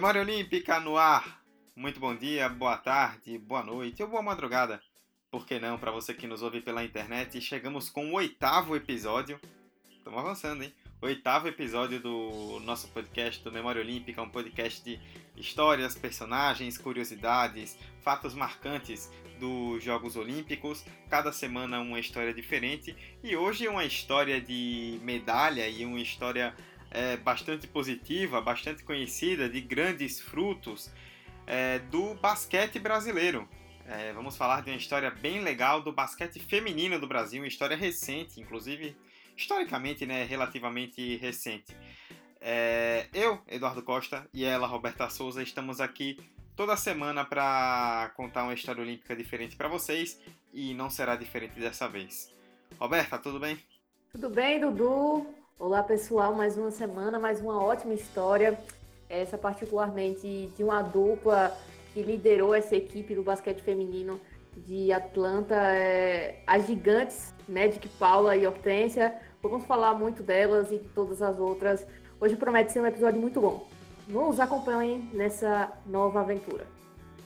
Memória Olímpica no ar. Muito bom dia, boa tarde, boa noite ou boa madrugada. Por que não, para você que nos ouve pela internet, chegamos com o oitavo episódio. Estamos avançando, hein? Oitavo episódio do nosso podcast do Memória Olímpica, um podcast de histórias, personagens, curiosidades, fatos marcantes dos Jogos Olímpicos. Cada semana uma história diferente. E hoje uma história de medalha e uma história é, bastante positiva, bastante conhecida, de grandes frutos é, do basquete brasileiro. É, vamos falar de uma história bem legal do basquete feminino do Brasil, uma história recente, inclusive historicamente né, relativamente recente. É, eu, Eduardo Costa, e ela, Roberta Souza, estamos aqui toda semana para contar uma história olímpica diferente para vocês e não será diferente dessa vez. Roberta, tudo bem? Tudo bem, Dudu? Olá pessoal, mais uma semana, mais uma ótima história. Essa particularmente de uma dupla que liderou essa equipe do basquete feminino de Atlanta, é, as gigantes, Magic Paula e Hortência. Vamos falar muito delas e de todas as outras. Hoje promete ser um episódio muito bom. Nos acompanhem nessa nova aventura.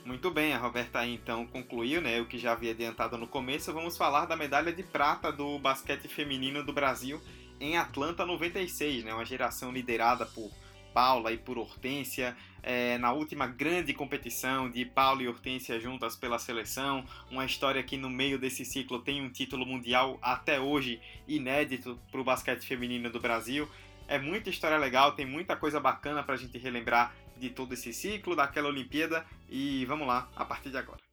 Muito bem, a Roberta aí então concluiu, né, o que já havia adiantado no começo. Vamos falar da medalha de prata do basquete feminino do Brasil em Atlanta 96, né? Uma geração liderada por Paula e por Hortência, é, na última grande competição de Paula e Hortência juntas pela seleção, uma história que no meio desse ciclo tem um título mundial até hoje inédito para o basquete feminino do Brasil. É muita história legal, tem muita coisa bacana para a gente relembrar de todo esse ciclo, daquela Olimpíada e vamos lá, a partir de agora.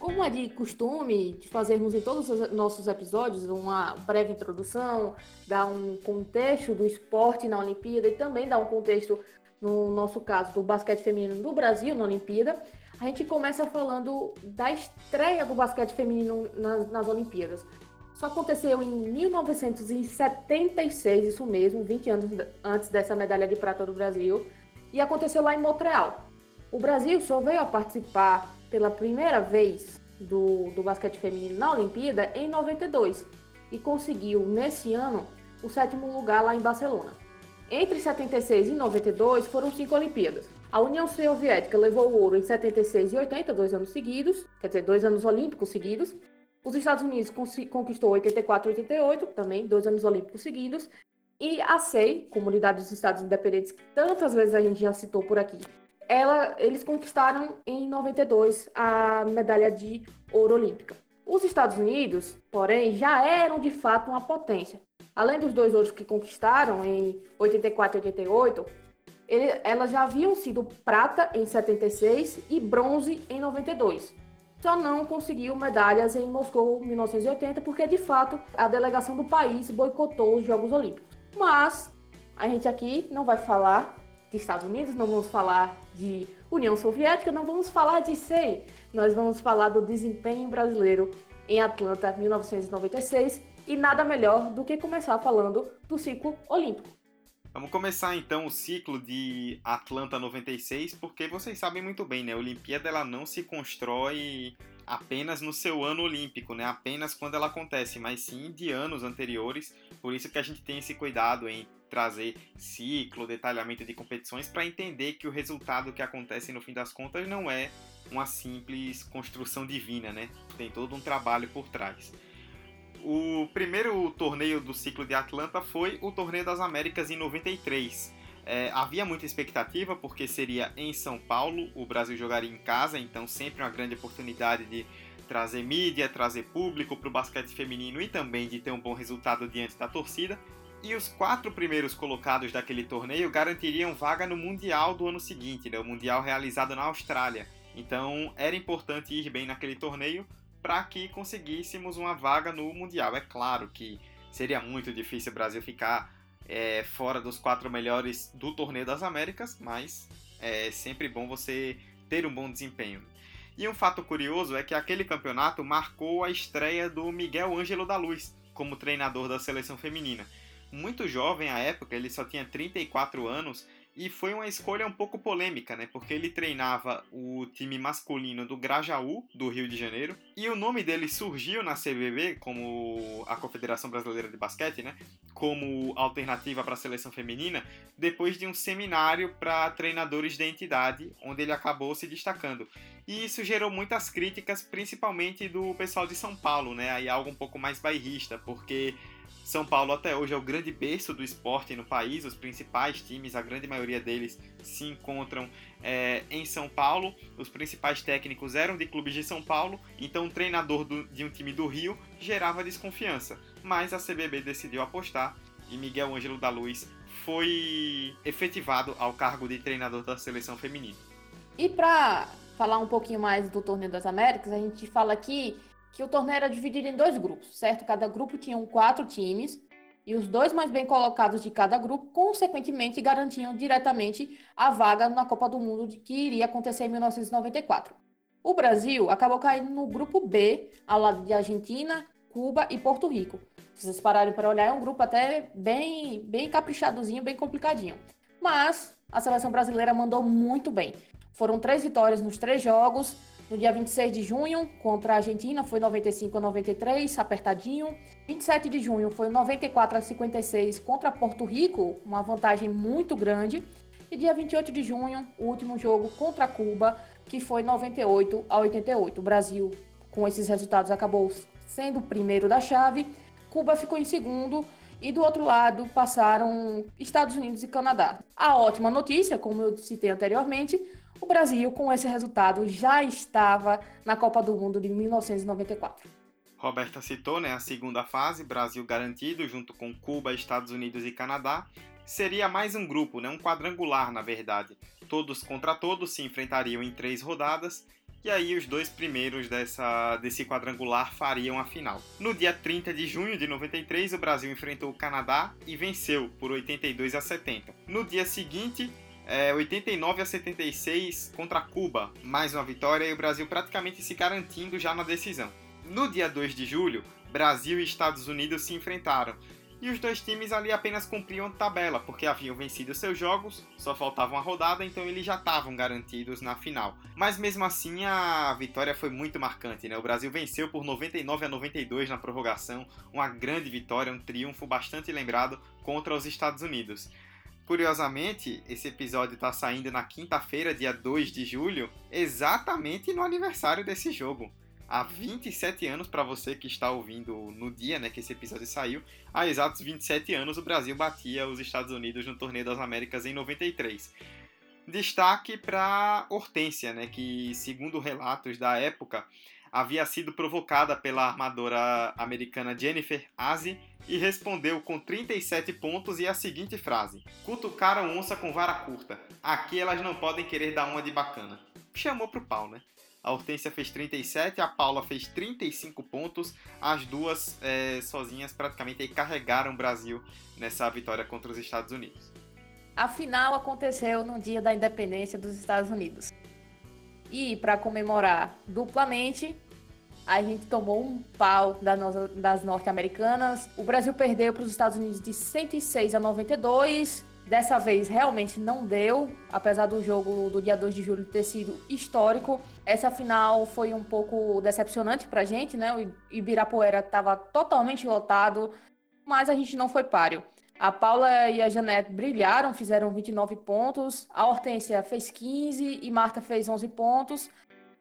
Como é de costume de fazermos em todos os nossos episódios uma breve introdução, dar um contexto do esporte na Olimpíada e também dar um contexto, no nosso caso, do basquete feminino do Brasil na Olimpíada, a gente começa falando da estreia do basquete feminino nas, nas Olimpíadas. Isso aconteceu em 1976, isso mesmo, 20 anos antes dessa medalha de prata do Brasil, e aconteceu lá em Montreal. O Brasil só veio a participar pela primeira vez do, do basquete feminino na Olimpíada em 92 e conseguiu, nesse ano, o sétimo lugar lá em Barcelona. Entre 76 e 92 foram cinco Olimpíadas. A União Soviética levou o ouro em 76 e 80, dois anos seguidos, quer dizer, dois anos olímpicos seguidos. Os Estados Unidos conquistou 84 e 88, também dois anos olímpicos seguidos. E a SEI, Comunidade dos Estados Independentes, que tantas vezes a gente já citou por aqui, ela, eles conquistaram em 92 a medalha de ouro olímpica. Os Estados Unidos, porém, já eram de fato uma potência. Além dos dois ouros que conquistaram em 84 e 88, ele, elas já haviam sido prata em 76 e bronze em 92. Só não conseguiu medalhas em Moscou em 1980 porque, de fato, a delegação do país boicotou os Jogos Olímpicos. Mas a gente aqui não vai falar de Estados Unidos, não vamos falar de União Soviética, não vamos falar de SEI, nós vamos falar do desempenho brasileiro em Atlanta 1996 e nada melhor do que começar falando do ciclo olímpico. Vamos começar então o ciclo de Atlanta 96, porque vocês sabem muito bem, né? A Olimpíada ela não se constrói apenas no seu ano olímpico, né? Apenas quando ela acontece, mas sim de anos anteriores. Por isso que a gente tem esse cuidado em trazer ciclo, detalhamento de competições para entender que o resultado que acontece no fim das contas não é uma simples construção divina, né? Tem todo um trabalho por trás. O primeiro torneio do ciclo de Atlanta foi o Torneio das Américas em 93. É, havia muita expectativa porque seria em São Paulo, o Brasil jogaria em casa, então sempre uma grande oportunidade de trazer mídia, trazer público para o basquete feminino e também de ter um bom resultado diante da torcida. E os quatro primeiros colocados daquele torneio garantiriam vaga no Mundial do ano seguinte, né? o Mundial realizado na Austrália. Então era importante ir bem naquele torneio para que conseguíssemos uma vaga no Mundial. É claro que seria muito difícil o Brasil ficar é, fora dos quatro melhores do Torneio das Américas, mas é sempre bom você ter um bom desempenho. E um fato curioso é que aquele campeonato marcou a estreia do Miguel Ângelo da Luz como treinador da seleção feminina. Muito jovem à época, ele só tinha 34 anos e foi uma escolha um pouco polêmica, né? Porque ele treinava o time masculino do Grajaú, do Rio de Janeiro, e o nome dele surgiu na CBB, como a Confederação Brasileira de Basquete, né? Como alternativa para a seleção feminina, depois de um seminário para treinadores da entidade, onde ele acabou se destacando. E isso gerou muitas críticas, principalmente do pessoal de São Paulo, né? Aí algo um pouco mais bairrista, porque são Paulo até hoje é o grande berço do esporte no país. Os principais times, a grande maioria deles, se encontram é, em São Paulo. Os principais técnicos eram de clubes de São Paulo, então o treinador do, de um time do Rio gerava desconfiança. Mas a CBB decidiu apostar e Miguel Ângelo da Luz foi efetivado ao cargo de treinador da seleção feminina. E para falar um pouquinho mais do Torneio das Américas, a gente fala aqui que o torneio era dividido em dois grupos, certo? Cada grupo tinha quatro times e os dois mais bem colocados de cada grupo, consequentemente, garantiam diretamente a vaga na Copa do Mundo que iria acontecer em 1994. O Brasil acabou caindo no grupo B, ao lado de Argentina, Cuba e Porto Rico. Se vocês pararem para olhar, é um grupo até bem, bem caprichadozinho, bem complicadinho. Mas a seleção brasileira mandou muito bem. Foram três vitórias nos três jogos, no dia 26 de junho, contra a Argentina, foi 95 a 93, apertadinho. 27 de junho foi 94 a 56 contra Porto Rico, uma vantagem muito grande. E dia 28 de junho, o último jogo contra Cuba, que foi 98 a 88. O Brasil, com esses resultados, acabou sendo o primeiro da chave. Cuba ficou em segundo e do outro lado passaram Estados Unidos e Canadá. A ótima notícia, como eu citei anteriormente, o Brasil, com esse resultado, já estava na Copa do Mundo de 1994. Roberta citou né, a segunda fase, Brasil garantido, junto com Cuba, Estados Unidos e Canadá. Seria mais um grupo, né, um quadrangular, na verdade. Todos contra todos se enfrentariam em três rodadas e aí os dois primeiros dessa, desse quadrangular fariam a final. No dia 30 de junho de 93, o Brasil enfrentou o Canadá e venceu por 82 a 70. No dia seguinte, é, 89 a 76 contra Cuba, mais uma vitória e o Brasil praticamente se garantindo já na decisão. No dia 2 de julho, Brasil e Estados Unidos se enfrentaram. E os dois times ali apenas cumpriam tabela, porque haviam vencido seus jogos, só faltava uma rodada, então eles já estavam garantidos na final. Mas mesmo assim a vitória foi muito marcante, né? O Brasil venceu por 99 a 92 na prorrogação, uma grande vitória, um triunfo bastante lembrado contra os Estados Unidos. Curiosamente, esse episódio está saindo na quinta-feira, dia 2 de julho, exatamente no aniversário desse jogo. Há 27 anos, para você que está ouvindo no dia né, que esse episódio saiu, há exatos 27 anos o Brasil batia os Estados Unidos no Torneio das Américas em 93. Destaque para Hortência, né, que, segundo relatos da época, havia sido provocada pela armadora americana Jennifer Aze e respondeu com 37 pontos e a seguinte frase: Cutucaram onça com vara curta. Aqui elas não podem querer dar uma de bacana. Chamou pro pau, né? A Hortência fez 37, a Paula fez 35 pontos. As duas é, sozinhas praticamente carregaram o Brasil nessa vitória contra os Estados Unidos. A final aconteceu no dia da independência dos Estados Unidos. E para comemorar duplamente, a gente tomou um pau das norte-americanas. O Brasil perdeu para os Estados Unidos de 106 a 92. Dessa vez realmente não deu, apesar do jogo do dia 2 de julho ter sido histórico. Essa final foi um pouco decepcionante para a gente, né? O Ibirapuera estava totalmente lotado, mas a gente não foi páreo. A Paula e a Janete brilharam, fizeram 29 pontos. A Hortência fez 15 e Marta fez 11 pontos.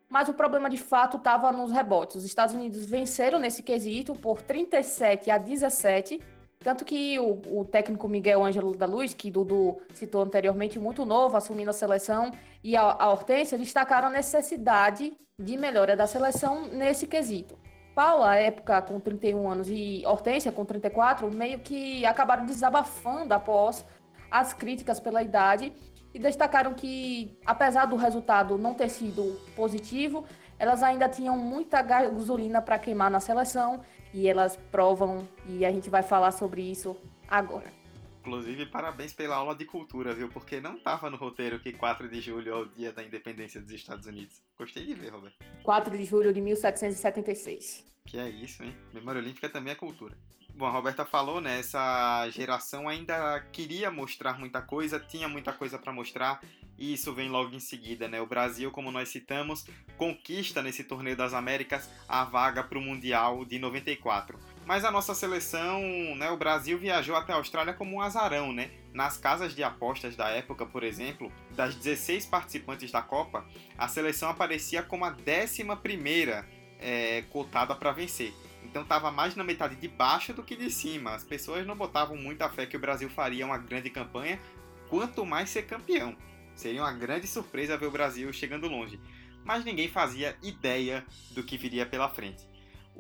Mas o problema de fato estava nos rebotes. Os Estados Unidos venceram nesse quesito por 37 a 17. Tanto que o, o técnico Miguel Ângelo da Luz, que Dudu citou anteriormente, muito novo, assumindo a seleção, e a, a Hortência destacaram a necessidade de melhora da seleção nesse quesito. Paula, época com 31 anos, e Hortência com 34, meio que acabaram desabafando após as críticas pela idade e destacaram que, apesar do resultado não ter sido positivo, elas ainda tinham muita gasolina para queimar na seleção e elas provam, e a gente vai falar sobre isso agora. Inclusive, parabéns pela aula de cultura, viu? Porque não estava no roteiro que 4 de julho é o dia da independência dos Estados Unidos. Gostei de ver, Roberto. 4 de julho de 1776. Que é isso, hein? Memória Olímpica também é cultura. Bom, a Roberta falou, né? Essa geração ainda queria mostrar muita coisa, tinha muita coisa para mostrar, e isso vem logo em seguida, né? O Brasil, como nós citamos, conquista nesse torneio das Américas a vaga para o Mundial de 94. Mas a nossa seleção, né, o Brasil viajou até a Austrália como um azarão, né? Nas casas de apostas da época, por exemplo, das 16 participantes da Copa, a seleção aparecia como a 11 primeira é, cotada para vencer. Então estava mais na metade de baixo do que de cima. As pessoas não botavam muita fé que o Brasil faria uma grande campanha, quanto mais ser campeão. Seria uma grande surpresa ver o Brasil chegando longe. Mas ninguém fazia ideia do que viria pela frente.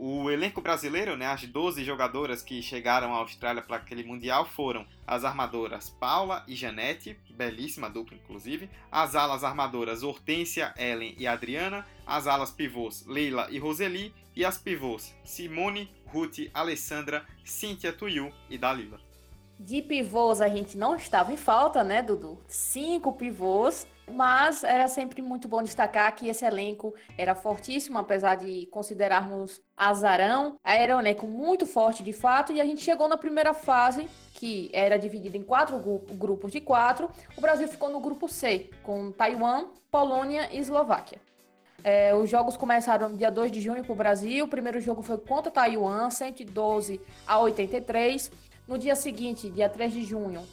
O elenco brasileiro, né, as 12 jogadoras que chegaram à Austrália para aquele Mundial foram as armadoras Paula e Janete, belíssima dupla inclusive, as alas armadoras Hortência, Ellen e Adriana, as alas pivôs Leila e Roseli e as pivôs Simone, Ruth, Alessandra, Cíntia Tuiu e Dalila. De pivôs a gente não estava em falta, né, Dudu? Cinco pivôs mas era sempre muito bom destacar que esse elenco era fortíssimo, apesar de considerarmos azarão. Era um elenco muito forte de fato, e a gente chegou na primeira fase, que era dividida em quatro grupos de quatro. O Brasil ficou no grupo C, com Taiwan, Polônia e Eslováquia. É, os jogos começaram dia 2 de junho para o Brasil. O primeiro jogo foi contra Taiwan, 112 a 83. No dia seguinte, dia 3 de junho,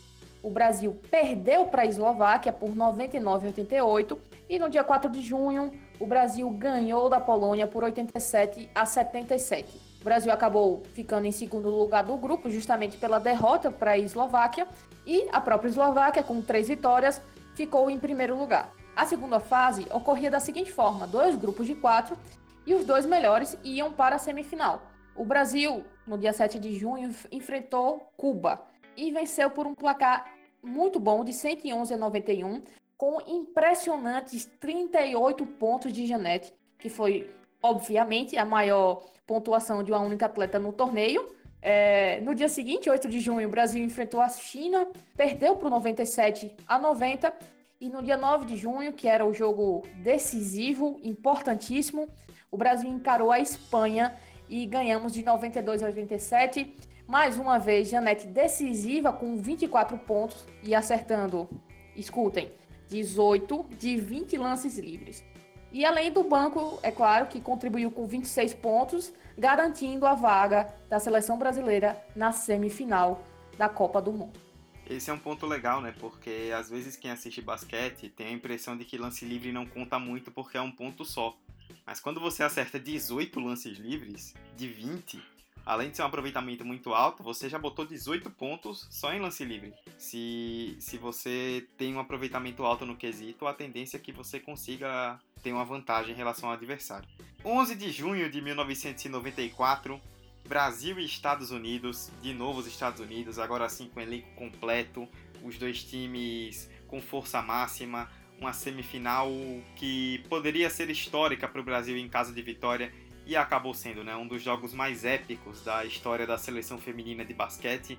o Brasil perdeu para a Eslováquia por 99 a 88 e no dia 4 de junho o Brasil ganhou da Polônia por 87 a 77. O Brasil acabou ficando em segundo lugar do grupo justamente pela derrota para a Eslováquia e a própria Eslováquia com três vitórias ficou em primeiro lugar. A segunda fase ocorria da seguinte forma: dois grupos de quatro e os dois melhores iam para a semifinal. O Brasil, no dia 7 de junho, enfrentou Cuba e venceu por um placar muito bom, de 111 a 91, com impressionantes 38 pontos de Janete, que foi, obviamente, a maior pontuação de uma única atleta no torneio. É, no dia seguinte, 8 de junho, o Brasil enfrentou a China, perdeu para 97 a 90. E no dia 9 de junho, que era o jogo decisivo, importantíssimo, o Brasil encarou a Espanha e ganhamos de 92 a 87 mais uma vez, Janete decisiva com 24 pontos e acertando, escutem, 18 de 20 lances livres. E além do banco, é claro, que contribuiu com 26 pontos, garantindo a vaga da seleção brasileira na semifinal da Copa do Mundo. Esse é um ponto legal, né? Porque às vezes quem assiste basquete tem a impressão de que lance livre não conta muito porque é um ponto só. Mas quando você acerta 18 lances livres de 20, além de ser um aproveitamento muito alto, você já botou 18 pontos só em lance livre. Se, se você tem um aproveitamento alto no quesito, a tendência é que você consiga ter uma vantagem em relação ao adversário. 11 de junho de 1994, Brasil e Estados Unidos, de novo os Estados Unidos, agora sim com elenco completo, os dois times com força máxima, uma semifinal que poderia ser histórica para o Brasil em caso de vitória e acabou sendo né, um dos jogos mais épicos da história da seleção feminina de basquete.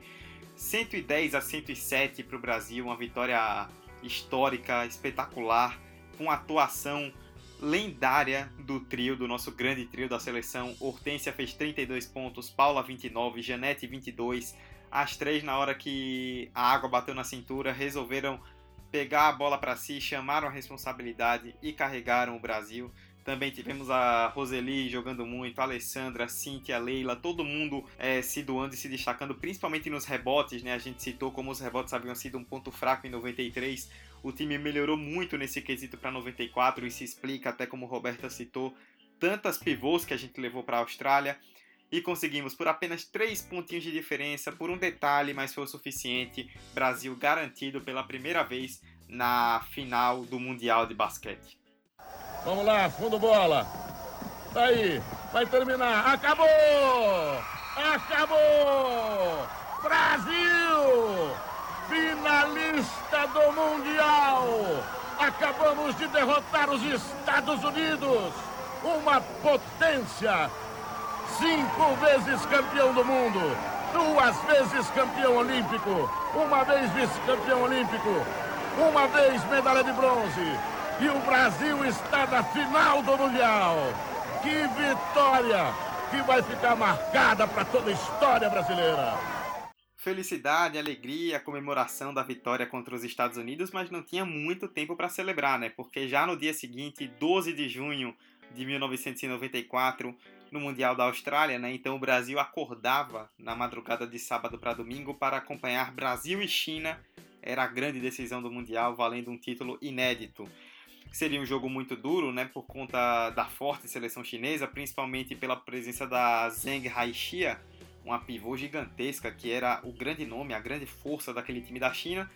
110 a 107 para o Brasil, uma vitória histórica, espetacular, com atuação lendária do trio, do nosso grande trio da seleção. Hortência fez 32 pontos, Paula 29, Janete 22. As três, na hora que a água bateu na cintura, resolveram pegar a bola para si, chamaram a responsabilidade e carregaram o Brasil. Também tivemos a Roseli jogando muito, a Alessandra, a Cintia, a Leila, todo mundo é, se doando e se destacando, principalmente nos rebotes, né? A gente citou como os rebotes haviam sido um ponto fraco em 93. O time melhorou muito nesse quesito para 94 e se explica, até como Roberta citou, tantas pivôs que a gente levou para a Austrália e conseguimos por apenas 3 pontinhos de diferença, por um detalhe, mas foi o suficiente. Brasil garantido pela primeira vez na final do Mundial de Basquete. Vamos lá, fundo bola. Tá aí. Vai terminar. Acabou! Acabou! Brasil! Finalista do Mundial! Acabamos de derrotar os Estados Unidos, uma potência. Cinco vezes campeão do mundo, duas vezes campeão olímpico, uma vez vice-campeão olímpico, uma vez medalha de bronze. E o Brasil está na final do Mundial. Que vitória que vai ficar marcada para toda a história brasileira. Felicidade, alegria, comemoração da vitória contra os Estados Unidos, mas não tinha muito tempo para celebrar, né? Porque já no dia seguinte, 12 de junho de 1994, no Mundial da Austrália, né? Então o Brasil acordava na madrugada de sábado para domingo para acompanhar Brasil e China. Era a grande decisão do Mundial, valendo um título inédito. Seria um jogo muito duro, né? Por conta da forte seleção chinesa, principalmente pela presença da Zheng Haixia, uma pivô gigantesca que era o grande nome, a grande força daquele time da China.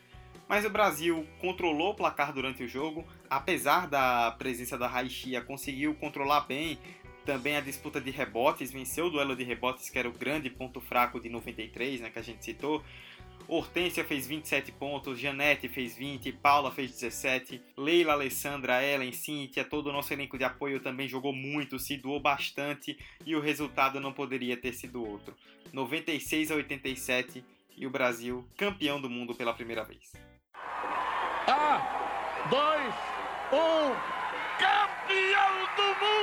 Mas o Brasil controlou o placar durante o jogo, apesar da presença da Haixia, conseguiu controlar bem também a disputa de rebotes, venceu o duelo de rebotes, que era o grande ponto fraco de 93, né, que a gente citou. Hortência fez 27 pontos, Janete fez 20, Paula fez 17, Leila, Alessandra, Ellen, Cíntia, todo o nosso elenco de apoio também jogou muito, se doou bastante e o resultado não poderia ter sido outro. 96 a 87 e o Brasil campeão do mundo pela primeira vez. A, dois, um, campeão do mundo!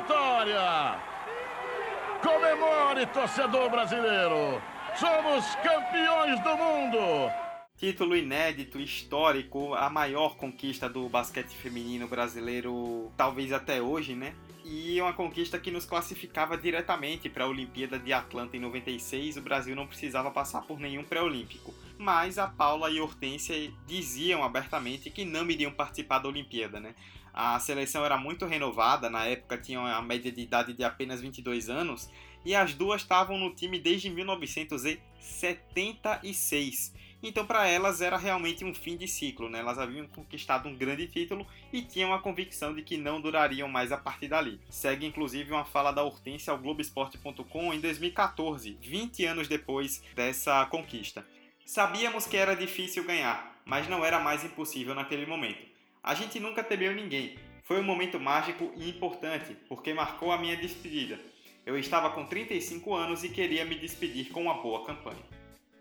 Vitória! Comemore, torcedor brasileiro! Somos campeões do mundo! Título inédito, histórico, a maior conquista do basquete feminino brasileiro, talvez até hoje, né? E uma conquista que nos classificava diretamente para a Olimpíada de Atlanta em 96. O Brasil não precisava passar por nenhum pré-olímpico. Mas a Paula e a Hortência diziam abertamente que não iriam participar da Olimpíada, né? A seleção era muito renovada, na época tinham a média de idade de apenas 22 anos, e as duas estavam no time desde 1976. Então, para elas era realmente um fim de ciclo, né? Elas haviam conquistado um grande título e tinham a convicção de que não durariam mais a partir dali. Segue inclusive uma fala da Hortência ao Globoesporte.com em 2014, 20 anos depois dessa conquista. Sabíamos que era difícil ganhar, mas não era mais impossível naquele momento. A gente nunca temeu ninguém. Foi um momento mágico e importante, porque marcou a minha despedida. Eu estava com 35 anos e queria me despedir com uma boa campanha.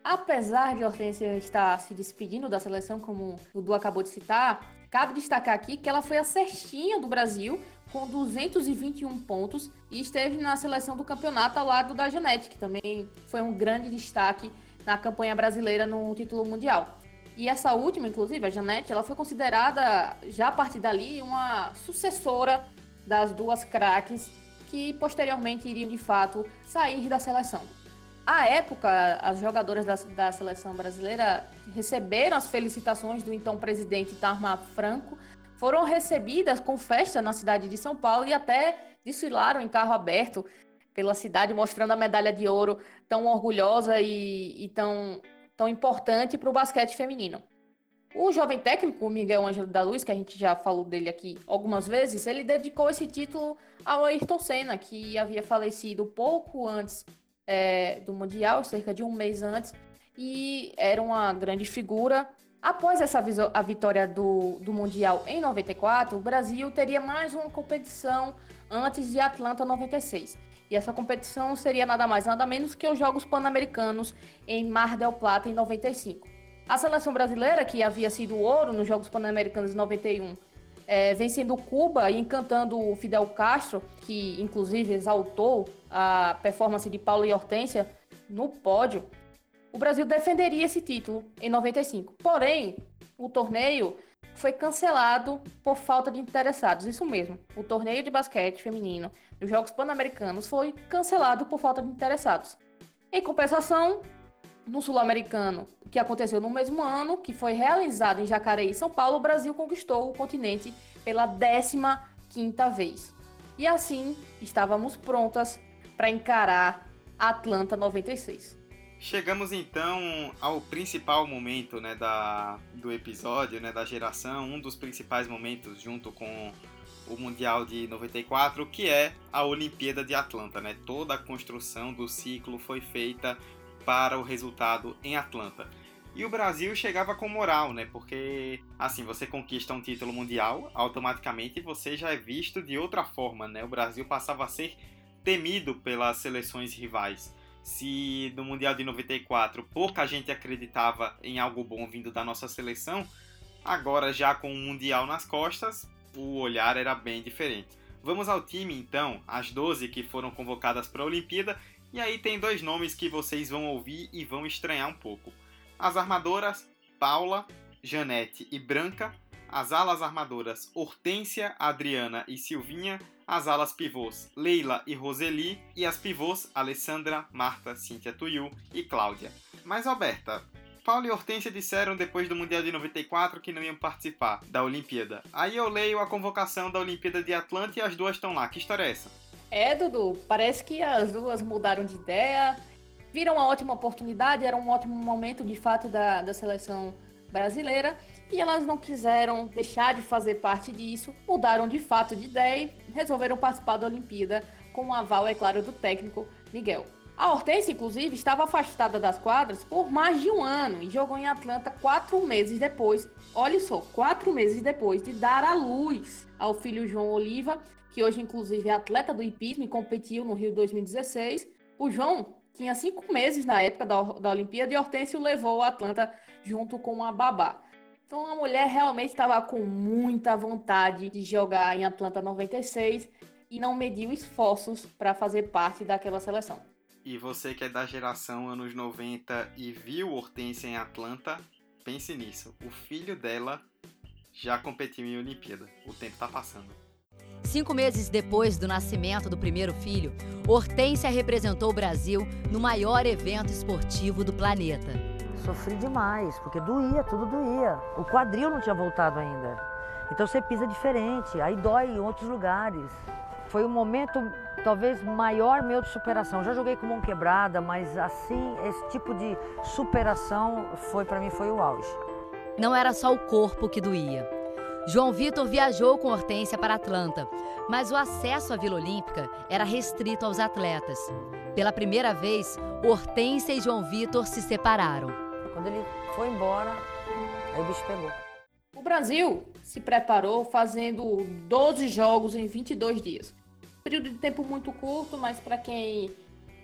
Apesar de Hortência estar se despedindo da seleção, como o Du acabou de citar, cabe destacar aqui que ela foi a cestinha do Brasil com 221 pontos e esteve na seleção do campeonato ao lado da Janete, que também foi um grande destaque na campanha brasileira no título mundial. E essa última, inclusive, a Janete, ela foi considerada, já a partir dali, uma sucessora das duas craques que posteriormente iriam, de fato, sair da seleção. À época, as jogadoras da, da seleção brasileira receberam as felicitações do então presidente Tarma Franco, foram recebidas com festa na cidade de São Paulo e até desfilaram em carro aberto pela cidade, mostrando a medalha de ouro tão orgulhosa e, e tão, tão importante para o basquete feminino. O jovem técnico Miguel Ângelo da Luz, que a gente já falou dele aqui algumas vezes, ele dedicou esse título ao Ayrton Senna, que havia falecido pouco antes é, do Mundial, cerca de um mês antes, e era uma grande figura. Após essa a vitória do, do Mundial em 94, o Brasil teria mais uma competição antes de Atlanta 96. E essa competição seria nada mais nada menos que os Jogos Pan-Americanos em Mar del Plata em 95. A seleção brasileira, que havia sido ouro nos Jogos Pan-Americanos em 91, é, vencendo Cuba e encantando o Fidel Castro, que inclusive exaltou a performance de Paulo e Hortência no pódio, o Brasil defenderia esse título em 95. Porém, o torneio foi cancelado por falta de interessados. Isso mesmo, o torneio de basquete feminino dos Jogos Pan-Americanos foi cancelado por falta de interessados. Em compensação, no Sul-Americano, que aconteceu no mesmo ano, que foi realizado em Jacareí, São Paulo, o Brasil conquistou o continente pela 15ª vez. E assim, estávamos prontas para encarar Atlanta 96. Chegamos então ao principal momento né, da, do episódio, né, da geração, um dos principais momentos junto com o Mundial de 94, que é a Olimpíada de Atlanta. Né? Toda a construção do ciclo foi feita para o resultado em Atlanta. E o Brasil chegava com moral, né? Porque, assim, você conquista um título mundial, automaticamente você já é visto de outra forma, né? O Brasil passava a ser temido pelas seleções rivais. Se no Mundial de 94 pouca gente acreditava em algo bom vindo da nossa seleção, agora já com o Mundial nas costas, o olhar era bem diferente. Vamos ao time então, as 12 que foram convocadas para a Olimpíada, e aí tem dois nomes que vocês vão ouvir e vão estranhar um pouco. As armadoras Paula, Janete e Branca, as alas armadoras Hortência, Adriana e Silvinha, as alas pivôs Leila e Roseli e as pivôs Alessandra, Marta, Cíntia Tuiu e Cláudia. Mas Alberta, Paulo e Hortência disseram depois do Mundial de 94 que não iam participar da Olimpíada. Aí eu leio a convocação da Olimpíada de Atlanta e as duas estão lá. Que história é essa? É, Dudu, parece que as duas mudaram de ideia, viram uma ótima oportunidade, era um ótimo momento de fato da, da seleção brasileira e elas não quiseram deixar de fazer parte disso, mudaram de fato de ideia e resolveram participar da Olimpíada com o aval, é claro, do técnico Miguel. A Hortência, inclusive, estava afastada das quadras por mais de um ano e jogou em Atlanta quatro meses depois. Olha só, quatro meses depois de dar à luz ao filho João Oliva, que hoje, inclusive, é atleta do hipismo e competiu no Rio 2016. O João tinha cinco meses na época da, da Olimpíada e Hortência o levou a Atlanta junto com a babá. Então a mulher realmente estava com muita vontade de jogar em Atlanta 96 e não mediu esforços para fazer parte daquela seleção. E você que é da geração anos 90 e viu Hortência em Atlanta, pense nisso. O filho dela já competiu em Olimpíada. O tempo está passando. Cinco meses depois do nascimento do primeiro filho, Hortência representou o Brasil no maior evento esportivo do planeta. Sofri demais, porque doía, tudo doía. O quadril não tinha voltado ainda. Então você pisa diferente, aí dói em outros lugares. Foi um momento talvez maior meu de superação. Já joguei com mão quebrada, mas assim, esse tipo de superação foi para mim foi o auge. Não era só o corpo que doía. João Vitor viajou com Hortência para Atlanta, mas o acesso à Vila Olímpica era restrito aos atletas. Pela primeira vez, Hortência e João Vitor se separaram. Quando ele foi embora, aí o bicho pegou. O Brasil se preparou fazendo 12 jogos em 22 dias período de tempo muito curto, mas para quem,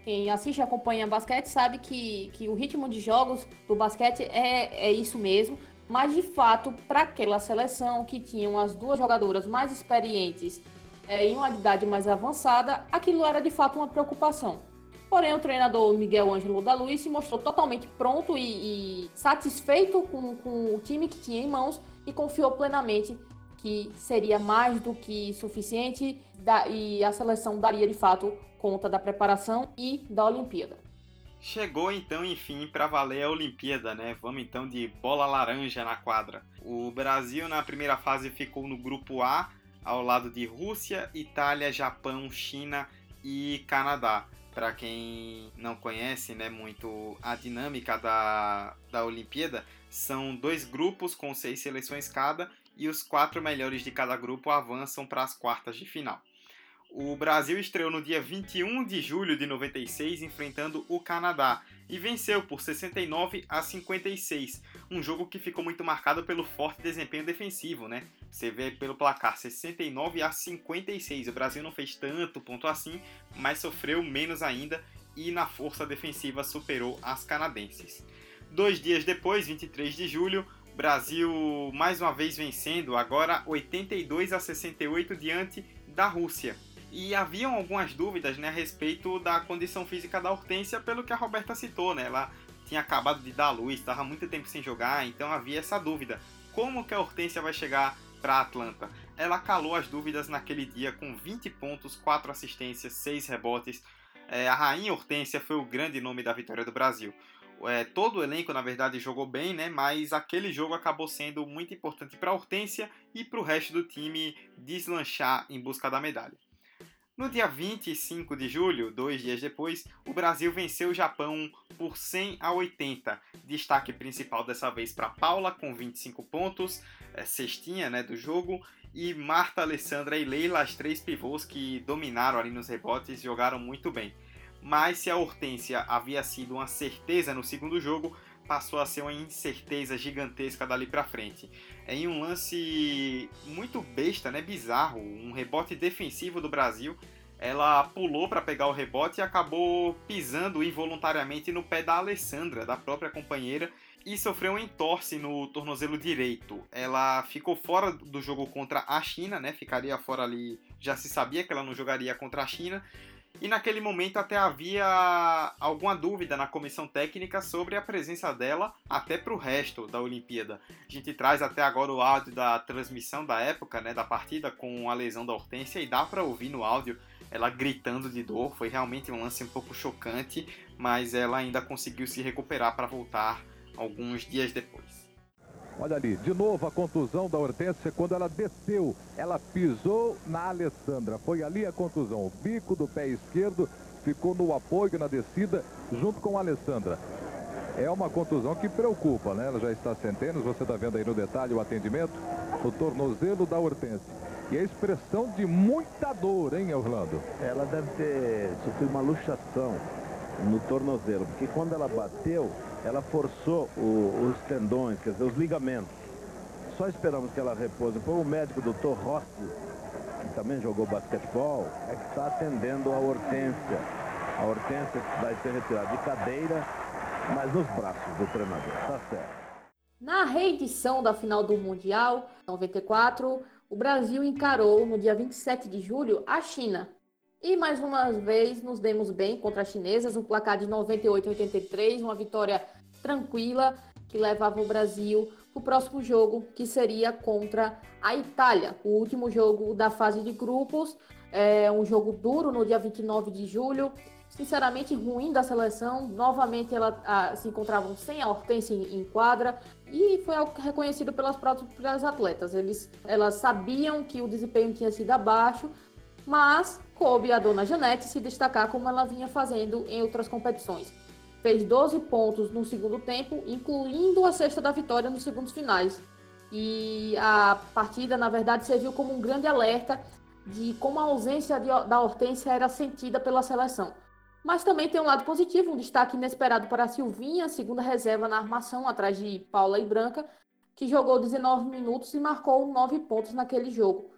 quem assiste e acompanha basquete sabe que, que o ritmo de jogos do basquete é, é isso mesmo. Mas de fato, para aquela seleção que tinham as duas jogadoras mais experientes é, em uma idade mais avançada, aquilo era de fato uma preocupação. Porém, o treinador Miguel Ângelo da Luz se mostrou totalmente pronto e, e satisfeito com, com o time que tinha em mãos e confiou plenamente que seria mais do que suficiente da, e a seleção daria de fato conta da preparação e da Olimpíada. Chegou então, enfim, para valer a Olimpíada, né? Vamos então de bola laranja na quadra. O Brasil na primeira fase ficou no grupo A, ao lado de Rússia, Itália, Japão, China e Canadá. Para quem não conhece né, muito a dinâmica da, da Olimpíada, são dois grupos com seis seleções cada e os quatro melhores de cada grupo avançam para as quartas de final. O Brasil estreou no dia 21 de julho de 96 enfrentando o Canadá e venceu por 69 a 56, um jogo que ficou muito marcado pelo forte desempenho defensivo, né? Você vê pelo placar 69 a 56. O Brasil não fez tanto ponto assim, mas sofreu menos ainda e na força defensiva superou as canadenses. Dois dias depois, 23 de julho, Brasil mais uma vez vencendo, agora 82 a 68 diante da Rússia. E haviam algumas dúvidas né, a respeito da condição física da Hortência, pelo que a Roberta citou, né? Ela tinha acabado de dar luz, estava muito tempo sem jogar, então havia essa dúvida. Como que a Hortência vai chegar para Atlanta? Ela calou as dúvidas naquele dia com 20 pontos, 4 assistências, 6 rebotes. É, a Rainha Hortência foi o grande nome da vitória do Brasil é, todo o elenco, na verdade, jogou bem, né? Mas aquele jogo acabou sendo muito importante para a Hortência e para o resto do time deslanchar em busca da medalha. No dia 25 de julho, dois dias depois, o Brasil venceu o Japão por 100 a 80. Destaque principal dessa vez para Paula, com 25 pontos, é, cestinha né, do jogo, e Marta, Alessandra e Leila, as três pivôs que dominaram ali nos rebotes, jogaram muito bem. Mas se a Hortência havia sido uma certeza no segundo jogo, passou a ser uma incerteza gigantesca dali para frente. Em um lance muito besta, né, bizarro, um rebote defensivo do Brasil, ela pulou para pegar o rebote e acabou pisando involuntariamente no pé da Alessandra, da própria companheira, e sofreu um entorse no tornozelo direito. Ela ficou fora do jogo contra a China, né? Ficaria fora ali, já se sabia que ela não jogaria contra a China e naquele momento até havia alguma dúvida na comissão técnica sobre a presença dela até para o resto da Olimpíada. A gente traz até agora o áudio da transmissão da época, né, da partida com a lesão da Hortência e dá para ouvir no áudio ela gritando de dor. Foi realmente um lance um pouco chocante, mas ela ainda conseguiu se recuperar para voltar alguns dias depois. Olha ali, de novo a contusão da Hortência quando ela desceu. Ela pisou na Alessandra. Foi ali a contusão. O bico do pé esquerdo ficou no apoio na descida junto com a Alessandra. É uma contusão que preocupa, né? Ela já está centenas, você está vendo aí no detalhe o atendimento, o tornozelo da Hortência. E a expressão de muita dor, hein, Orlando? Ela deve ter sofrido uma luxação no tornozelo, porque quando ela bateu, ela forçou o, os tendões, quer dizer, os ligamentos. Só esperamos que ela repouse. Foi o médico doutor Rossi, que também jogou basquetebol, é que está atendendo a Hortência. A Hortência vai ser retirada de cadeira, mas nos braços do treinador. Tá certo. Na reedição da final do Mundial 94, o Brasil encarou no dia 27 de julho a China, e mais uma vez nos demos bem contra as chinesas, um placar de 98 a 83, uma vitória tranquila que levava o Brasil para o próximo jogo, que seria contra a Itália, o último jogo da fase de grupos. É um jogo duro no dia 29 de julho, sinceramente ruim da seleção. Novamente ela a, se encontravam sem a Hortência em, em quadra e foi algo reconhecido pelas próprias atletas. Eles, elas sabiam que o desempenho tinha sido abaixo, mas coube a dona Janete se destacar como ela vinha fazendo em outras competições. Fez 12 pontos no segundo tempo, incluindo a sexta da vitória nos segundos finais. E a partida, na verdade, serviu como um grande alerta de como a ausência de, da Hortência era sentida pela seleção. Mas também tem um lado positivo, um destaque inesperado para a Silvinha, segunda reserva na armação, atrás de Paula e Branca, que jogou 19 minutos e marcou 9 pontos naquele jogo.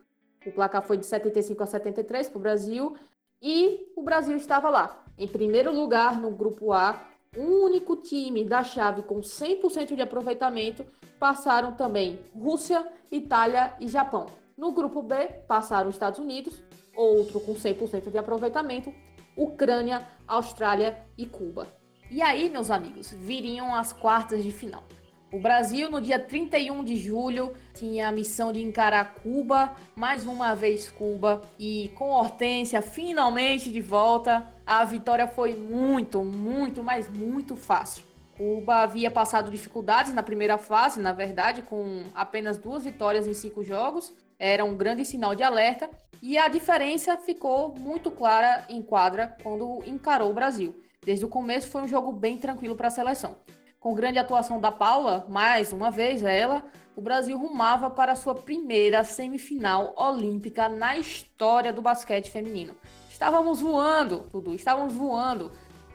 O placar foi de 75 a 73 para o Brasil e o Brasil estava lá, em primeiro lugar no grupo A, o único time da chave com 100% de aproveitamento. Passaram também Rússia, Itália e Japão. No grupo B, passaram Estados Unidos, outro com 100% de aproveitamento, Ucrânia, Austrália e Cuba. E aí, meus amigos, viriam as quartas de final. O Brasil, no dia 31 de julho, tinha a missão de encarar Cuba, mais uma vez Cuba, e com Hortência finalmente de volta, a vitória foi muito, muito, mas muito fácil. Cuba havia passado dificuldades na primeira fase, na verdade, com apenas duas vitórias em cinco jogos. Era um grande sinal de alerta e a diferença ficou muito clara em quadra quando encarou o Brasil. Desde o começo foi um jogo bem tranquilo para a seleção. Com grande atuação da Paula, mais uma vez ela, o Brasil rumava para sua primeira semifinal olímpica na história do basquete feminino. Estávamos voando, tudo, estávamos voando.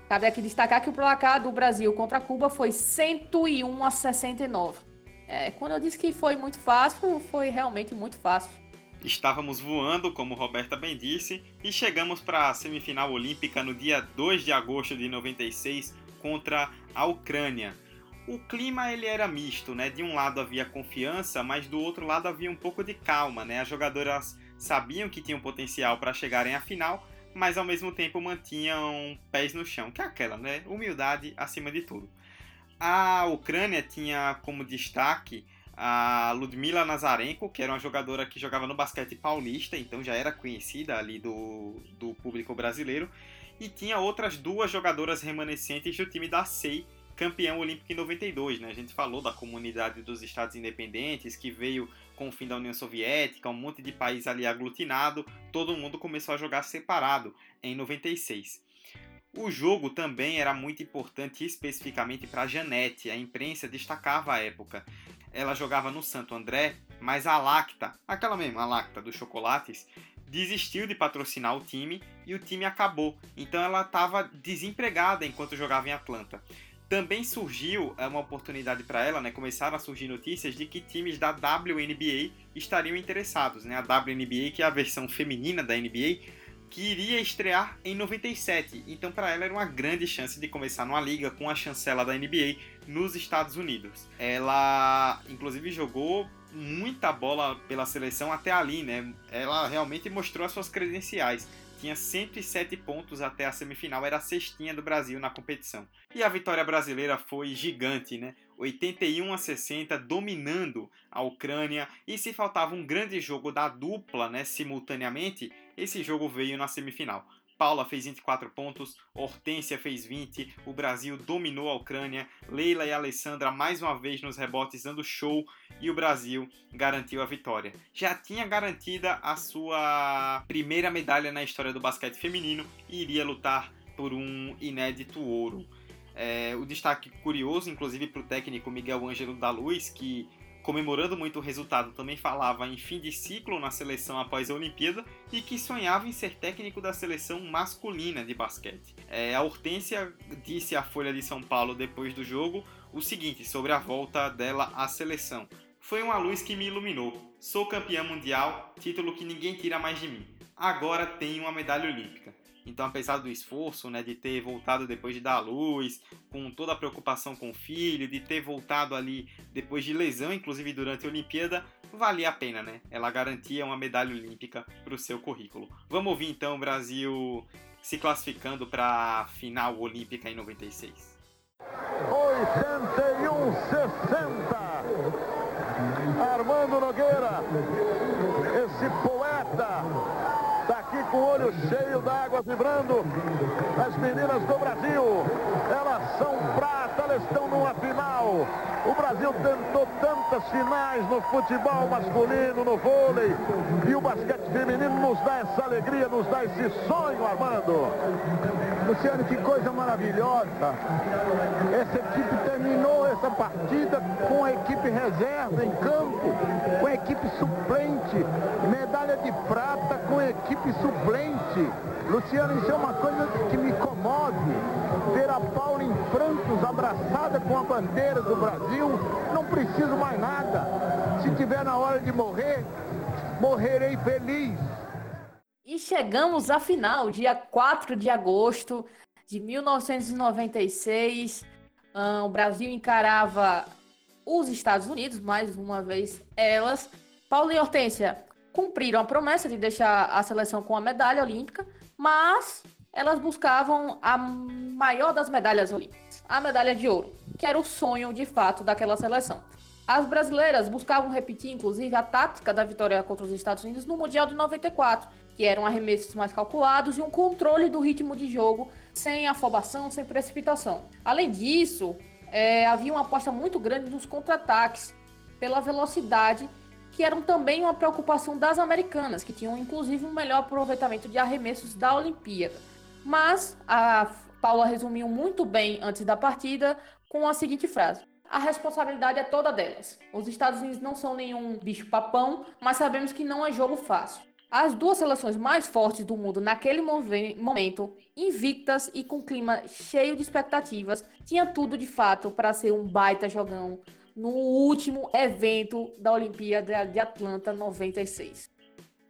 Cabe aqui destacar que o placar do Brasil contra Cuba foi 101 a 69. É, quando eu disse que foi muito fácil, foi realmente muito fácil. Estávamos voando, como Roberta bem disse, e chegamos para a semifinal olímpica no dia 2 de agosto de 96 contra a Ucrânia. O clima ele era misto, né? De um lado havia confiança, mas do outro lado havia um pouco de calma, né? As jogadoras sabiam que tinham potencial para chegarem à final, mas ao mesmo tempo mantinham pés no chão, que é aquela, né? Humildade acima de tudo. A Ucrânia tinha como destaque a Ludmila Nazarenko, que era uma jogadora que jogava no basquete paulista, então já era conhecida ali do, do público brasileiro, e tinha outras duas jogadoras remanescentes do time da SEI, campeão olímpico em 92. Né? A gente falou da comunidade dos estados independentes, que veio com o fim da União Soviética, um monte de país ali aglutinado, todo mundo começou a jogar separado em 96. O jogo também era muito importante especificamente para Janete, a imprensa destacava a época. Ela jogava no Santo André, mas a Lacta, aquela mesma Lacta dos chocolates, desistiu de patrocinar o time e o time acabou. Então ela estava desempregada enquanto jogava em Atlanta. Também surgiu é, uma oportunidade para ela, né? Começaram a surgir notícias de que times da WNBA estariam interessados, né? A WNBA, que é a versão feminina da NBA, que iria estrear em 97. Então, para ela era uma grande chance de começar numa liga com a chancela da NBA nos Estados Unidos. Ela, inclusive, jogou muita bola pela seleção até ali, né? Ela realmente mostrou as suas credenciais. Tinha 107 pontos até a semifinal, era a cestinha do Brasil na competição. E a vitória brasileira foi gigante, né? 81 a 60, dominando a Ucrânia. E se faltava um grande jogo da dupla, né, simultaneamente, esse jogo veio na semifinal. Paula fez 24 pontos, Hortência fez 20, o Brasil dominou a Ucrânia, Leila e Alessandra mais uma vez nos rebotes dando show e o Brasil garantiu a vitória. Já tinha garantida a sua primeira medalha na história do basquete feminino e iria lutar por um inédito ouro. É, o destaque curioso, inclusive, para o técnico Miguel Ângelo da Luz, que comemorando muito o resultado, também falava em fim de ciclo na seleção após a Olimpíada e que sonhava em ser técnico da seleção masculina de basquete. É, a Hortência disse à Folha de São Paulo depois do jogo o seguinte sobre a volta dela à seleção. Foi uma luz que me iluminou. Sou campeã mundial, título que ninguém tira mais de mim. Agora tenho uma medalha olímpica. Então, apesar do esforço, né, de ter voltado depois de dar a luz, com toda a preocupação com o filho, de ter voltado ali depois de lesão, inclusive durante a Olimpíada, valia a pena, né? Ela garantia uma medalha olímpica para o seu currículo. Vamos ouvir então o Brasil se classificando para a final olímpica em 96. 81 60 Armando Nogueira, esse poeta com o olho cheio d'água vibrando. As meninas do Brasil, elas são prata, elas estão numa final. O Brasil tentou tantas finais no futebol masculino, no vôlei. E o basquete feminino nos dá essa alegria, nos dá esse sonho, Armando. Luciano, que coisa maravilhosa. Essa equipe terminou essa partida com a equipe reserva em campo, com a equipe suplente. Medalha de prata com a equipe suplente. Luciano, isso é uma coisa que me comove. Ver a Paula em prantos, abraçada com a bandeira do Brasil, não preciso mais nada. Se tiver na hora de morrer, morrerei feliz. E chegamos à final, dia 4 de agosto de 1996. o Brasil encarava os Estados Unidos, mais uma vez elas. Paulo e Hortência cumpriram a promessa de deixar a seleção com a medalha olímpica, mas elas buscavam a maior das medalhas olímpicas, a medalha de ouro, que era o sonho de fato daquela seleção. As brasileiras buscavam repetir, inclusive, a tática da vitória contra os Estados Unidos no Mundial de 94, que eram arremessos mais calculados e um controle do ritmo de jogo sem afobação, sem precipitação. Além disso, é, havia uma aposta muito grande nos contra-ataques, pela velocidade que eram também uma preocupação das americanas, que tinham inclusive um melhor aproveitamento de arremessos da Olimpíada. Mas a Paula resumiu muito bem antes da partida com a seguinte frase: a responsabilidade é toda delas. Os Estados Unidos não são nenhum bicho-papão, mas sabemos que não é jogo fácil. As duas seleções mais fortes do mundo naquele momento, invictas e com clima cheio de expectativas, tinha tudo de fato para ser um baita jogão no último evento da Olimpíada de Atlanta 96.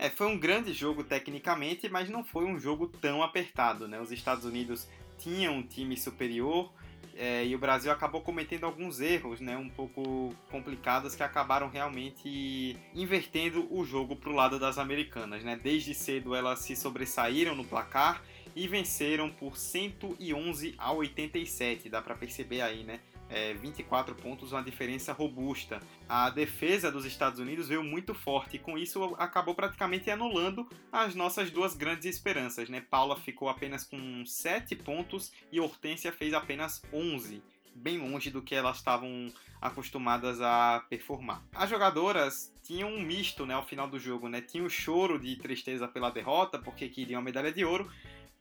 É, foi um grande jogo tecnicamente, mas não foi um jogo tão apertado, né? Os Estados Unidos tinham um time superior é, e o Brasil acabou cometendo alguns erros, né? Um pouco complicados que acabaram realmente invertendo o jogo para o lado das americanas, né? Desde cedo elas se sobressaíram no placar e venceram por 111 a 87, dá para perceber aí, né? É, 24 pontos, uma diferença robusta. A defesa dos Estados Unidos veio muito forte e com isso acabou praticamente anulando as nossas duas grandes esperanças. Né? Paula ficou apenas com 7 pontos e Hortência fez apenas 11. bem longe do que elas estavam acostumadas a performar. As jogadoras tinham um misto né, ao final do jogo, né? Tinha o choro de tristeza pela derrota, porque queriam a medalha de ouro,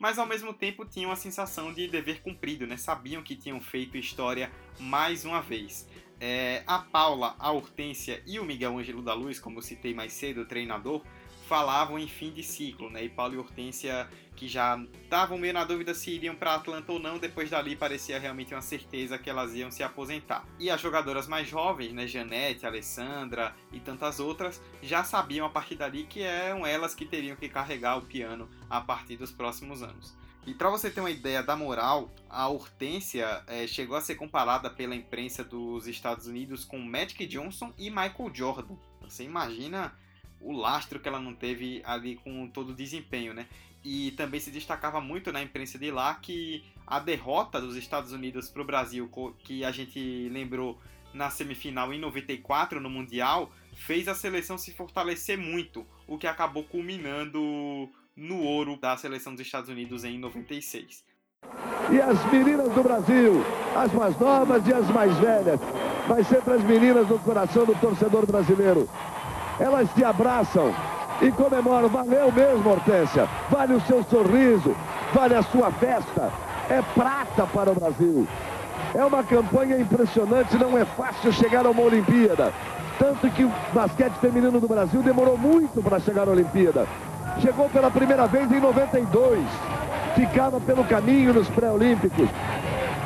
mas ao mesmo tempo tinham a sensação de dever cumprido, né? Sabiam que tinham feito história mais uma vez. É, a Paula, a Hortência e o Miguel Ângelo da Luz, como eu citei mais cedo, o treinador, falavam em fim de ciclo, né? E Paulo e Hortência, que já estavam meio na dúvida se iriam para Atlanta ou não, depois dali parecia realmente uma certeza que elas iam se aposentar. E as jogadoras mais jovens, né? Janete, Alessandra e tantas outras, já sabiam a partir dali que eram elas que teriam que carregar o piano a partir dos próximos anos. E para você ter uma ideia da moral, a Hortência é, chegou a ser comparada pela imprensa dos Estados Unidos com Magic Johnson e Michael Jordan. Você imagina o lastro que ela não teve ali com todo o desempenho, né? E também se destacava muito na imprensa de lá que a derrota dos Estados Unidos para o Brasil, que a gente lembrou na semifinal em 94 no Mundial, fez a seleção se fortalecer muito, o que acabou culminando no ouro da seleção dos Estados Unidos em 96. E as meninas do Brasil, as mais novas e as mais velhas, vai ser para as meninas do coração do torcedor brasileiro. Elas te abraçam e comemoram. Valeu mesmo, Hortência. Vale o seu sorriso, vale a sua festa. É prata para o Brasil. É uma campanha impressionante, não é fácil chegar a uma Olimpíada. Tanto que o basquete feminino do Brasil demorou muito para chegar à Olimpíada. Chegou pela primeira vez em 92. Ficava pelo caminho nos pré-olímpicos.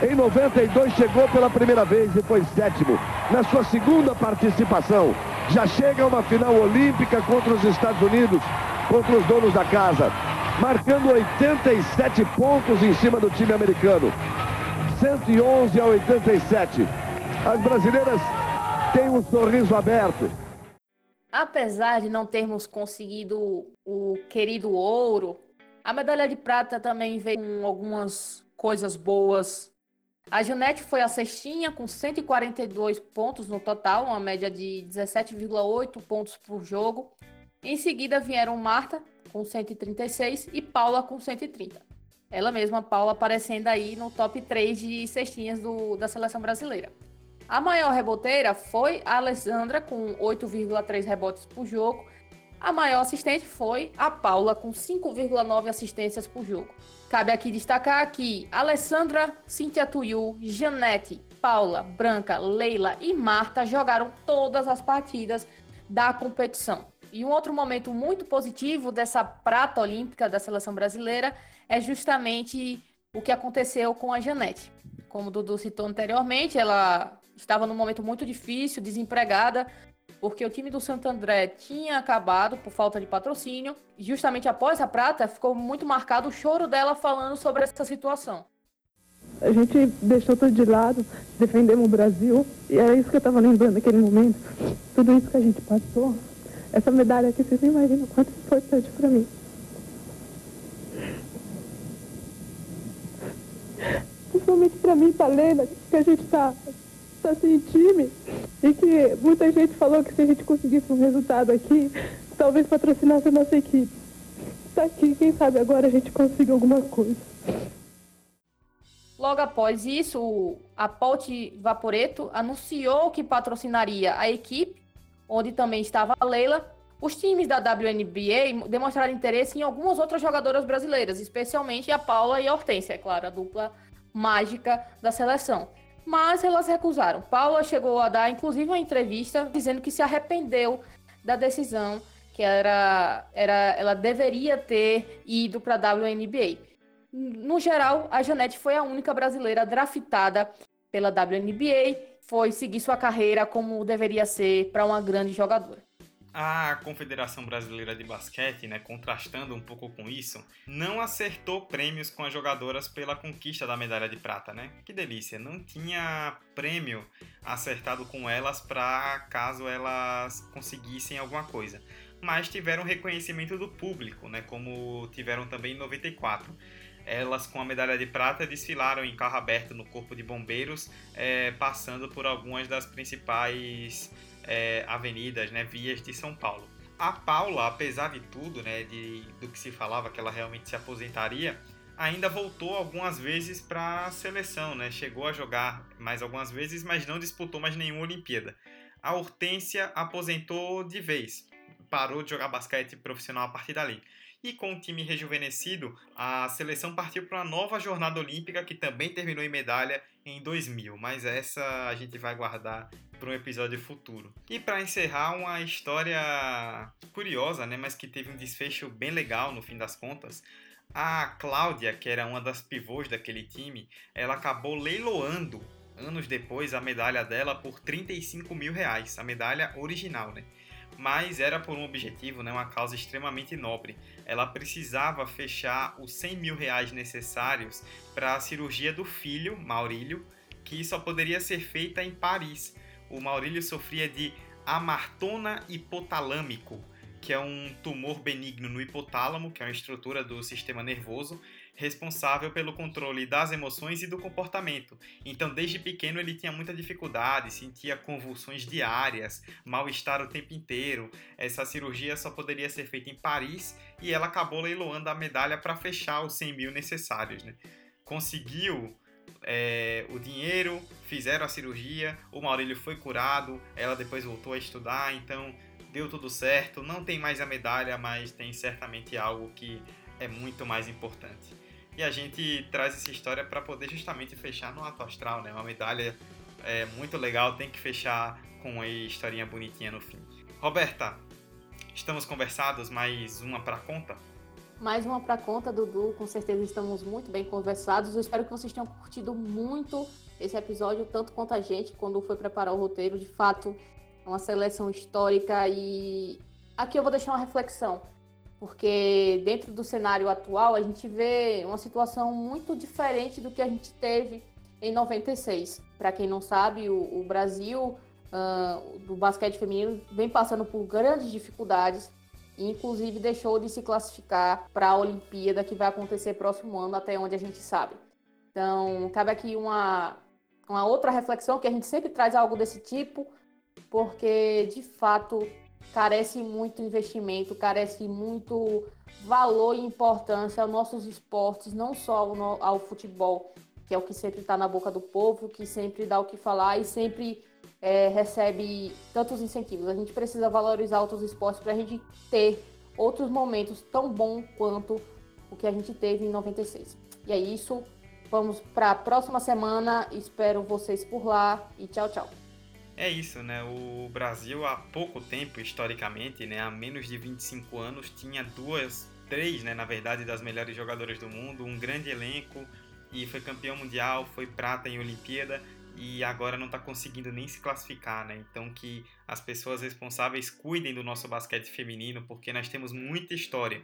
Em 92 chegou pela primeira vez e foi sétimo. Na sua segunda participação, já chega a uma final olímpica contra os Estados Unidos, contra os donos da casa, marcando 87 pontos em cima do time americano. 111 a 87. As brasileiras têm um sorriso aberto. Apesar de não termos conseguido o querido ouro, a medalha de prata também veio com algumas coisas boas a Janete foi a cestinha com 142 pontos no total, uma média de 17,8 pontos por jogo. Em seguida vieram Marta com 136 e Paula com 130. Ela mesma, Paula, aparecendo aí no top 3 de cestinhas do, da seleção brasileira. A maior reboteira foi a Alessandra com 8,3 rebotes por jogo a maior assistente foi a Paula, com 5,9 assistências por jogo. Cabe aqui destacar que Alessandra, Cintia Tuyu, Janete, Paula, Branca, Leila e Marta jogaram todas as partidas da competição. E um outro momento muito positivo dessa prata olímpica da seleção brasileira é justamente o que aconteceu com a Janete. Como o Dudu citou anteriormente, ela estava num momento muito difícil, desempregada, porque o time do Santo André tinha acabado por falta de patrocínio. Justamente após a prata, ficou muito marcado o choro dela falando sobre essa situação. A gente deixou tudo de lado, defendemos o Brasil, e era isso que eu estava lembrando naquele momento. Tudo isso que a gente passou, essa medalha aqui, vocês nem imaginam quanto é importante para mim. Principalmente para mim, para Lena, que a gente está tá sem time e que muita gente falou que se a gente conseguisse um resultado aqui, talvez patrocinasse a nossa equipe. Tá aqui, quem sabe agora a gente consiga alguma coisa. Logo após isso, a Polte Vaporeto anunciou que patrocinaria a equipe, onde também estava a Leila. Os times da WNBA demonstraram interesse em algumas outras jogadoras brasileiras, especialmente a Paula e a Hortência, é claro, a dupla mágica da seleção mas elas recusaram. Paula chegou a dar, inclusive, uma entrevista dizendo que se arrependeu da decisão que era, era ela deveria ter ido para a WNBA. No geral, a Janete foi a única brasileira draftada pela WNBA, foi seguir sua carreira como deveria ser para uma grande jogadora a Confederação Brasileira de Basquete, né, contrastando um pouco com isso, não acertou prêmios com as jogadoras pela conquista da medalha de prata, né? Que delícia! Não tinha prêmio acertado com elas para caso elas conseguissem alguma coisa. Mas tiveram reconhecimento do público, né? Como tiveram também em 94 elas com a medalha de prata desfilaram em carro aberto no corpo de bombeiros, é, passando por algumas das principais é, avenidas, né, vias de São Paulo. A Paula, apesar de tudo, né, de, do que se falava que ela realmente se aposentaria, ainda voltou algumas vezes para a seleção, né? Chegou a jogar mais algumas vezes, mas não disputou mais nenhuma Olimpíada. A Hortência aposentou de vez, parou de jogar basquete profissional a partir dali. E com o time rejuvenescido, a seleção partiu para uma nova jornada olímpica que também terminou em medalha em 2000, mas essa a gente vai guardar para um episódio futuro. E para encerrar, uma história curiosa, né, mas que teve um desfecho bem legal no fim das contas. A Cláudia, que era uma das pivôs daquele time, ela acabou leiloando anos depois a medalha dela por 35 mil reais, a medalha original, né? Mas era por um objetivo, né, uma causa extremamente nobre. Ela precisava fechar os 100 mil reais necessários para a cirurgia do filho, Maurílio, que só poderia ser feita em Paris. O Maurílio sofria de amartona hipotalâmico, que é um tumor benigno no hipotálamo, que é uma estrutura do sistema nervoso, responsável pelo controle das emoções e do comportamento. Então, desde pequeno, ele tinha muita dificuldade, sentia convulsões diárias, mal-estar o tempo inteiro. Essa cirurgia só poderia ser feita em Paris e ela acabou leiloando a medalha para fechar os 100 mil necessários. Né? Conseguiu é, o dinheiro, fizeram a cirurgia, o Maurílio foi curado, ela depois voltou a estudar, então deu tudo certo, não tem mais a medalha, mas tem certamente algo que é muito mais importante. E a gente traz essa história para poder justamente fechar no ato astral, né? Uma medalha é muito legal, tem que fechar com uma historinha bonitinha no fim. Roberta, estamos conversados, mais uma para conta? Mais uma para conta, Dudu. Com certeza estamos muito bem conversados. Eu espero que vocês tenham curtido muito esse episódio, tanto quanto a gente, quando foi preparar o roteiro. De fato, uma seleção histórica e aqui eu vou deixar uma reflexão, porque dentro do cenário atual a gente vê uma situação muito diferente do que a gente teve em 96. Para quem não sabe, o, o Brasil uh, do basquete feminino vem passando por grandes dificuldades e inclusive deixou de se classificar para a Olimpíada que vai acontecer próximo ano, até onde a gente sabe. Então, cabe aqui uma, uma outra reflexão que a gente sempre traz algo desse tipo, porque de fato carece muito investimento, carece muito valor e importância aos nossos esportes, não só ao, ao futebol, que é o que sempre está na boca do povo, que sempre dá o que falar e sempre é, recebe tantos incentivos. A gente precisa valorizar outros esportes para a gente ter outros momentos tão bons quanto o que a gente teve em 96. E é isso. Vamos para a próxima semana. Espero vocês por lá e tchau, tchau. É isso, né? O Brasil há pouco tempo, historicamente, né, há menos de 25 anos, tinha duas, três, né, na verdade, das melhores jogadoras do mundo, um grande elenco e foi campeão mundial, foi prata em Olimpíada e agora não está conseguindo nem se classificar, né? Então que as pessoas responsáveis cuidem do nosso basquete feminino, porque nós temos muita história.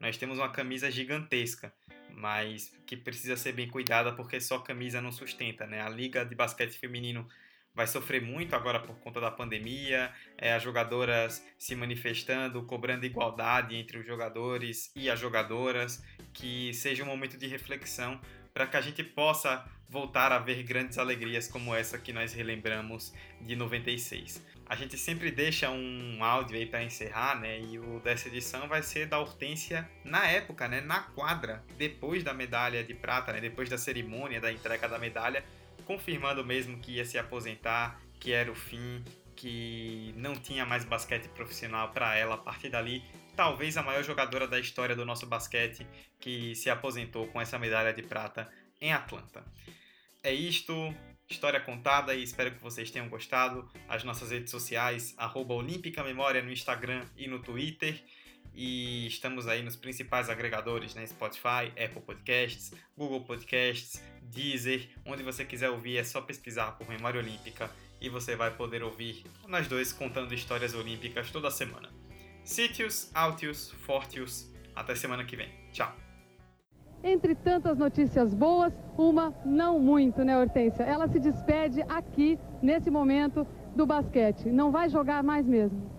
Nós temos uma camisa gigantesca, mas que precisa ser bem cuidada porque só camisa não sustenta, né? A liga de basquete feminino vai sofrer muito agora por conta da pandemia, é, as jogadoras se manifestando, cobrando igualdade entre os jogadores e as jogadoras, que seja um momento de reflexão para que a gente possa voltar a ver grandes alegrias como essa que nós relembramos de 96. A gente sempre deixa um áudio aí para encerrar, né? E o dessa edição vai ser da Hortência na época, né? Na quadra, depois da medalha de prata, né? Depois da cerimônia da entrega da medalha confirmando mesmo que ia se aposentar, que era o fim, que não tinha mais basquete profissional para ela a partir dali. Talvez a maior jogadora da história do nosso basquete que se aposentou com essa medalha de prata em Atlanta. É isto, história contada e espero que vocês tenham gostado. As nossas redes sociais, arroba Olímpica Memória no Instagram e no Twitter e estamos aí nos principais agregadores, né? Spotify, Apple Podcasts, Google Podcasts, Deezer, onde você quiser ouvir é só pesquisar por Memória Olímpica e você vai poder ouvir nós dois contando histórias olímpicas toda semana. Sítios, Altius, Fortius, até semana que vem. Tchau! Entre tantas notícias boas, uma não muito, né, Hortência? Ela se despede aqui, nesse momento, do basquete. Não vai jogar mais mesmo.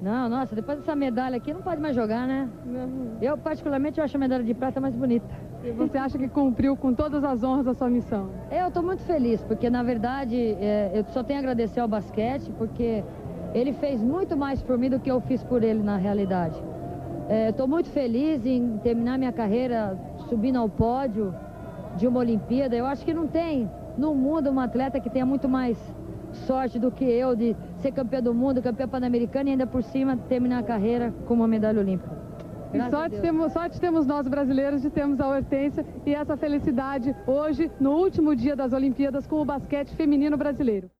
Não, nossa, depois dessa medalha aqui não pode mais jogar, né? Não. Eu, particularmente, eu acho a medalha de prata mais bonita. E você acha que cumpriu com todas as honras a sua missão? Eu estou muito feliz, porque, na verdade, é, eu só tenho a agradecer ao basquete, porque ele fez muito mais por mim do que eu fiz por ele, na realidade. Estou é, muito feliz em terminar minha carreira subindo ao pódio de uma Olimpíada. Eu acho que não tem no mundo uma atleta que tenha muito mais sorte do que eu de ser campeã do mundo, campeã pan-americana e ainda por cima terminar a carreira com uma medalha olímpica. E sorte temos, sorte temos nós brasileiros de termos a Hortência e essa felicidade hoje, no último dia das Olimpíadas, com o basquete feminino brasileiro.